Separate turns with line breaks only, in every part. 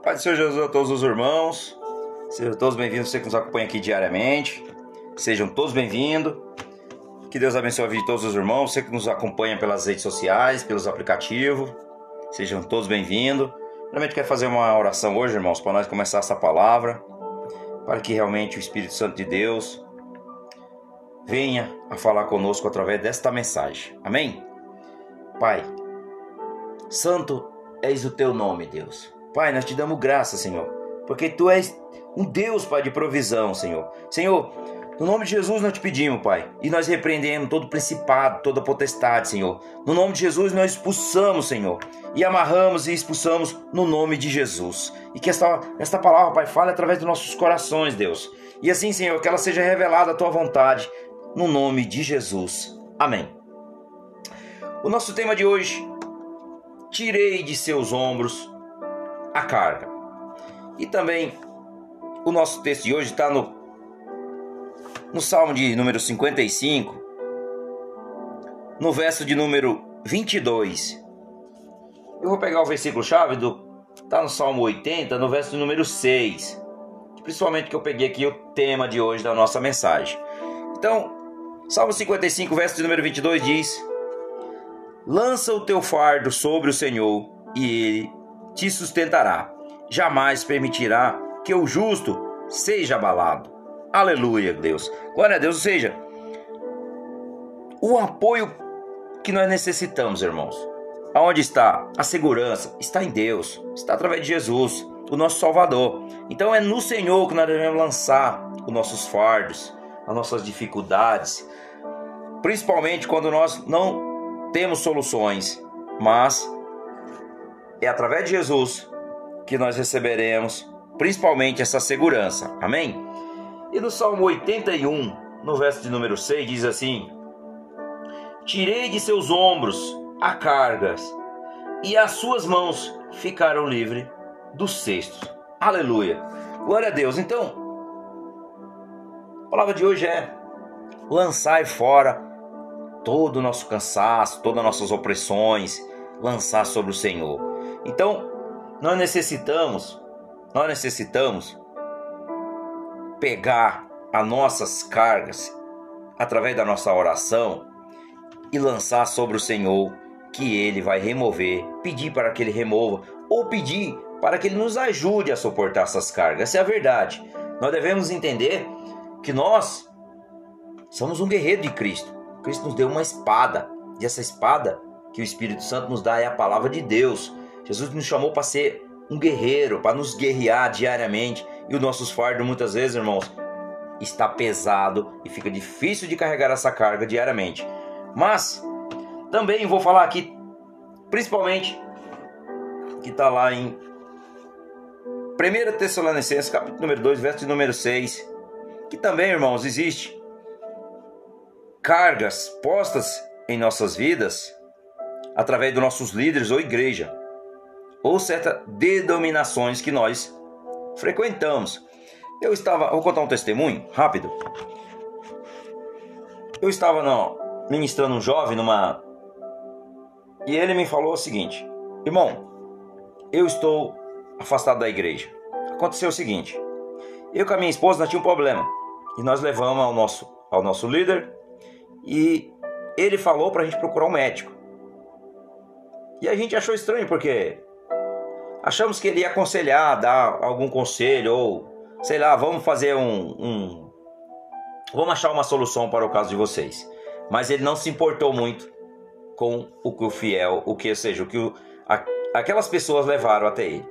A paz do Senhor Jesus a todos os irmãos. Sejam todos bem-vindos, você que nos acompanha aqui diariamente. Sejam todos bem-vindos. Que Deus abençoe a vida de todos os irmãos, você que nos acompanha pelas redes sociais, pelos aplicativos. Sejam todos bem-vindos. Realmente quero fazer uma oração hoje, irmãos, para nós começar essa palavra, para que realmente o Espírito Santo de Deus venha a falar conosco através desta mensagem. Amém? Pai, santo és o teu nome, Deus. Pai, nós te damos graça, Senhor, porque tu és um Deus, Pai, de provisão, Senhor. Senhor, no nome de Jesus nós te pedimos, Pai, e nós repreendemos todo principado, toda potestade, Senhor. No nome de Jesus nós expulsamos, Senhor, e amarramos e expulsamos no nome de Jesus. E que esta, esta palavra, Pai, fale através dos nossos corações, Deus. E assim, Senhor, que ela seja revelada a tua vontade, no nome de Jesus. Amém. O nosso tema de hoje: tirei de seus ombros a carga. E também o nosso texto de hoje está no, no Salmo de número 55, no verso de número 22. Eu vou pegar o versículo chave do tá no Salmo 80, no verso número 6. Principalmente que eu peguei aqui o tema de hoje da nossa mensagem. Então, Salmo 55, verso de número 22 diz: Lança o teu fardo sobre o Senhor e ele te sustentará. Jamais permitirá que o justo seja abalado. Aleluia, Deus. Glória a Deus. Ou seja, o apoio que nós necessitamos, irmãos. Aonde está? A segurança está em Deus, está através de Jesus, o nosso Salvador. Então é no Senhor que nós devemos lançar os nossos fardos, as nossas dificuldades, principalmente quando nós não temos soluções, mas é através de Jesus que nós receberemos principalmente essa segurança. Amém? E no Salmo 81, no verso de número 6, diz assim: Tirei de seus ombros a cargas, e as suas mãos ficaram livres dos cestos. Aleluia. Glória a Deus. Então, a palavra de hoje é lançar fora todo o nosso cansaço, todas as nossas opressões, lançar sobre o Senhor. Então, nós necessitamos, nós necessitamos pegar as nossas cargas através da nossa oração e lançar sobre o Senhor que ele vai remover, pedir para que ele remova ou pedir para que ele nos ajude a suportar essas cargas. Essa é a verdade. Nós devemos entender que nós somos um guerreiro de Cristo. Cristo nos deu uma espada, e essa espada que o Espírito Santo nos dá é a palavra de Deus. Jesus nos chamou para ser um guerreiro, para nos guerrear diariamente, e os nossos fardos muitas vezes, irmãos, está pesado e fica difícil de carregar essa carga diariamente. Mas também vou falar aqui, principalmente, que está lá em 1 Tessalonicenses, capítulo número 2, verso número 6, que também, irmãos, existe cargas postas em nossas vidas através dos nossos líderes ou igreja, ou certas denominações que nós frequentamos. Eu estava, vou contar um testemunho rápido. Eu estava no, ministrando um jovem numa e ele me falou o seguinte: "Irmão, eu estou afastado da igreja. Aconteceu o seguinte: eu com a minha esposa tínhamos um problema e nós levamos ao nosso ao nosso líder e ele falou para a gente procurar um médico. E a gente achou estranho porque achamos que ele ia aconselhar, dar algum conselho ou sei lá, vamos fazer um, um vamos achar uma solução para o caso de vocês. Mas ele não se importou muito com o que o fiel, o que seja, o que o, a, aquelas pessoas levaram até ele.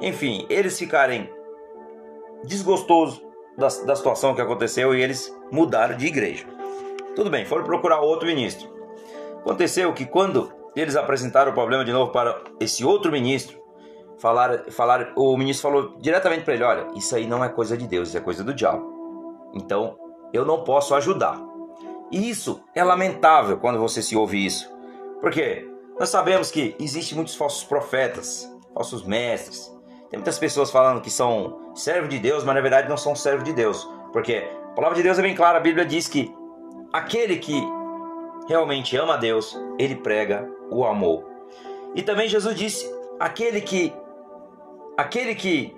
Enfim, eles ficarem desgostosos da, da situação que aconteceu e eles mudaram de igreja. Tudo bem, foram procurar outro ministro. Aconteceu que quando eles apresentaram o problema de novo para esse outro ministro, falar, falar, o ministro falou diretamente para ele: Olha, isso aí não é coisa de Deus, isso é coisa do diabo. Então eu não posso ajudar. E isso é lamentável quando você se ouve isso, porque nós sabemos que existem muitos falsos profetas, falsos mestres. Tem muitas pessoas falando que são servos de Deus, mas na verdade não são servos de Deus, porque a palavra de Deus é bem clara, a Bíblia diz que aquele que realmente ama a Deus, ele prega o amor. E também Jesus disse: aquele que aquele que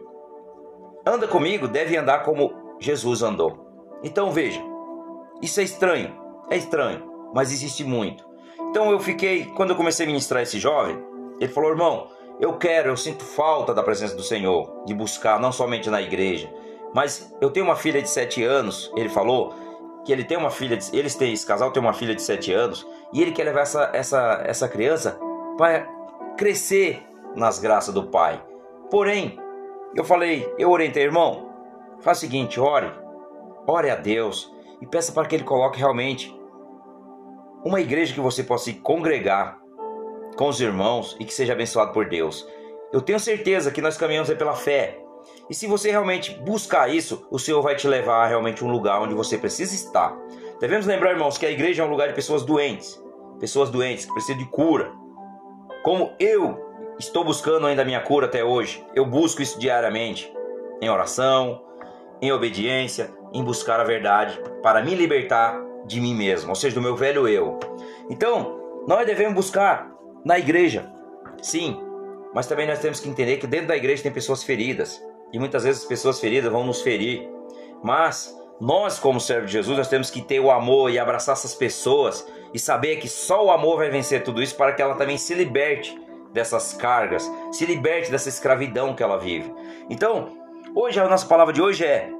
anda comigo deve andar como Jesus andou. Então veja, isso é estranho, é estranho, mas existe muito. Então eu fiquei, quando eu comecei a ministrar esse jovem, ele falou: irmão, eu quero, eu sinto falta da presença do Senhor, de buscar não somente na igreja, mas eu tenho uma filha de sete anos, ele falou que ele tem uma filha, de, eles têm, esse casal tem uma filha de sete anos, e ele quer levar essa, essa, essa criança para crescer nas graças do Pai. Porém, eu falei, eu orientei, irmão, faz o seguinte, ore, ore a Deus e peça para que Ele coloque realmente uma igreja que você possa se congregar com os irmãos e que seja abençoado por Deus. Eu tenho certeza que nós caminhamos pela fé. E se você realmente buscar isso, o Senhor vai te levar a realmente um lugar onde você precisa estar. Devemos lembrar, irmãos, que a igreja é um lugar de pessoas doentes, pessoas doentes que precisam de cura. Como eu estou buscando ainda a minha cura até hoje, eu busco isso diariamente, em oração, em obediência, em buscar a verdade para me libertar de mim mesmo, ou seja, do meu velho eu. Então, nós devemos buscar na igreja, sim, mas também nós temos que entender que dentro da igreja tem pessoas feridas. E muitas vezes as pessoas feridas vão nos ferir, mas nós, como servos de Jesus, nós temos que ter o amor e abraçar essas pessoas e saber que só o amor vai vencer tudo isso para que ela também se liberte dessas cargas, se liberte dessa escravidão que ela vive. Então, hoje a nossa palavra de hoje é: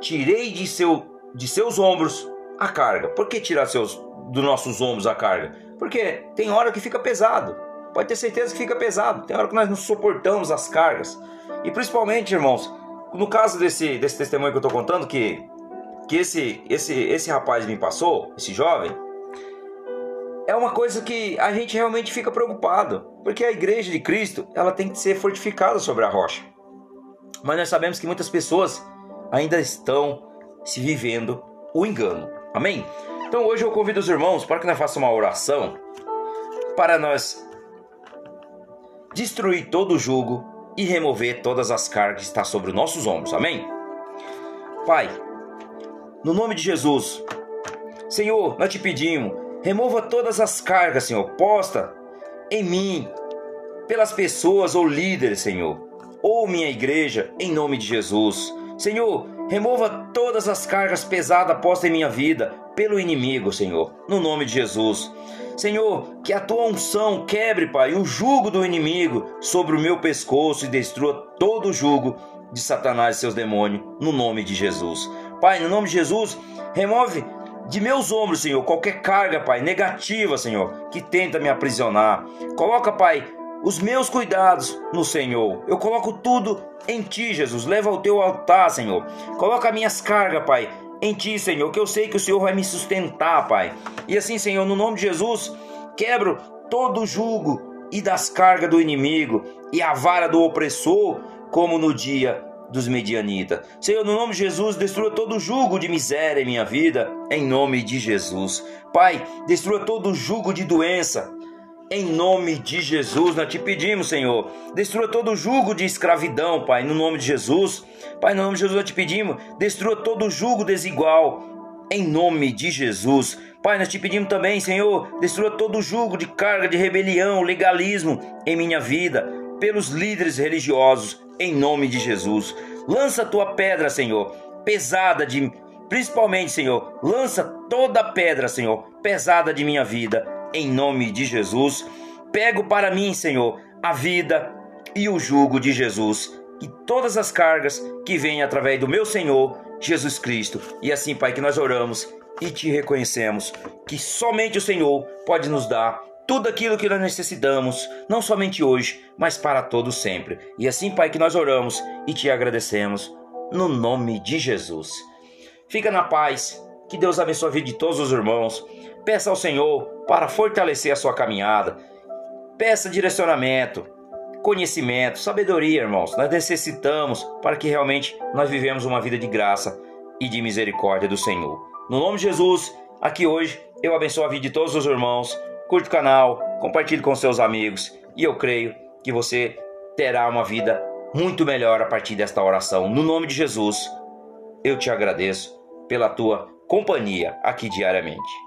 tirei de, seu, de seus ombros a carga. Por que tirar seus, dos nossos ombros a carga? Porque tem hora que fica pesado. Pode ter certeza que fica pesado. Tem hora que nós não suportamos as cargas. E principalmente, irmãos, no caso desse, desse testemunho que eu estou contando, que, que esse, esse, esse rapaz me passou, esse jovem, é uma coisa que a gente realmente fica preocupado, porque a igreja de Cristo ela tem que ser fortificada sobre a rocha. Mas nós sabemos que muitas pessoas ainda estão se vivendo o engano. Amém? Então hoje eu convido os irmãos para que nós façamos uma oração para nós destruir todo o jugo e remover todas as cargas que estão sobre os nossos ombros. Amém? Pai, no nome de Jesus, Senhor, nós te pedimos Remova todas as cargas, Senhor, posta em mim, pelas pessoas ou líderes, Senhor, ou minha igreja, em nome de Jesus. Senhor, remova todas as cargas pesadas postas em minha vida pelo inimigo, Senhor, no nome de Jesus. Senhor, que a tua unção quebre, Pai, o jugo do inimigo sobre o meu pescoço e destrua todo o jugo de Satanás e seus demônios, no nome de Jesus. Pai, no nome de Jesus, remove de meus ombros, Senhor, qualquer carga, Pai, negativa, Senhor, que tenta me aprisionar. Coloca, Pai, os meus cuidados no Senhor. Eu coloco tudo em Ti, Jesus. Leva ao Teu altar, Senhor. Coloca minhas cargas, Pai, em Ti, Senhor, que eu sei que o Senhor vai me sustentar, Pai. E assim, Senhor, no nome de Jesus, quebro todo o jugo e das cargas do inimigo e a vara do opressor, como no dia dos medianitas. Senhor, no nome de Jesus, destrua todo jugo de miséria em minha vida, em nome de Jesus. Pai, destrua todo jugo de doença. Em nome de Jesus, nós te pedimos, Senhor. Destrua todo jugo de escravidão, Pai, no nome de Jesus. Pai, no nome de Jesus, nós te pedimos. Destrua todo jugo desigual, em nome de Jesus. Pai, nós te pedimos também, Senhor, destrua todo jugo de carga de rebelião, legalismo em minha vida, pelos líderes religiosos, em nome de Jesus. Lança tua pedra, Senhor, pesada de principalmente, Senhor, lança toda pedra, Senhor, pesada de minha vida, em nome de Jesus. Pego para mim, Senhor, a vida e o jugo de Jesus e todas as cargas que vêm através do meu Senhor Jesus Cristo. E assim, Pai, que nós oramos e te reconhecemos que somente o Senhor pode nos dar tudo aquilo que nós necessitamos, não somente hoje, mas para todo sempre. E assim, Pai, que nós oramos e te agradecemos no nome de Jesus. Fica na paz, que Deus abençoe a vida de todos os irmãos. Peça ao Senhor para fortalecer a sua caminhada. Peça direcionamento, conhecimento, sabedoria, irmãos. Nós necessitamos para que realmente nós vivemos uma vida de graça e de misericórdia do Senhor. No nome de Jesus, aqui hoje eu abençoo a vida de todos os irmãos curte o canal, compartilhe com seus amigos e eu creio que você terá uma vida muito melhor a partir desta oração. No nome de Jesus, eu te agradeço pela tua companhia aqui diariamente.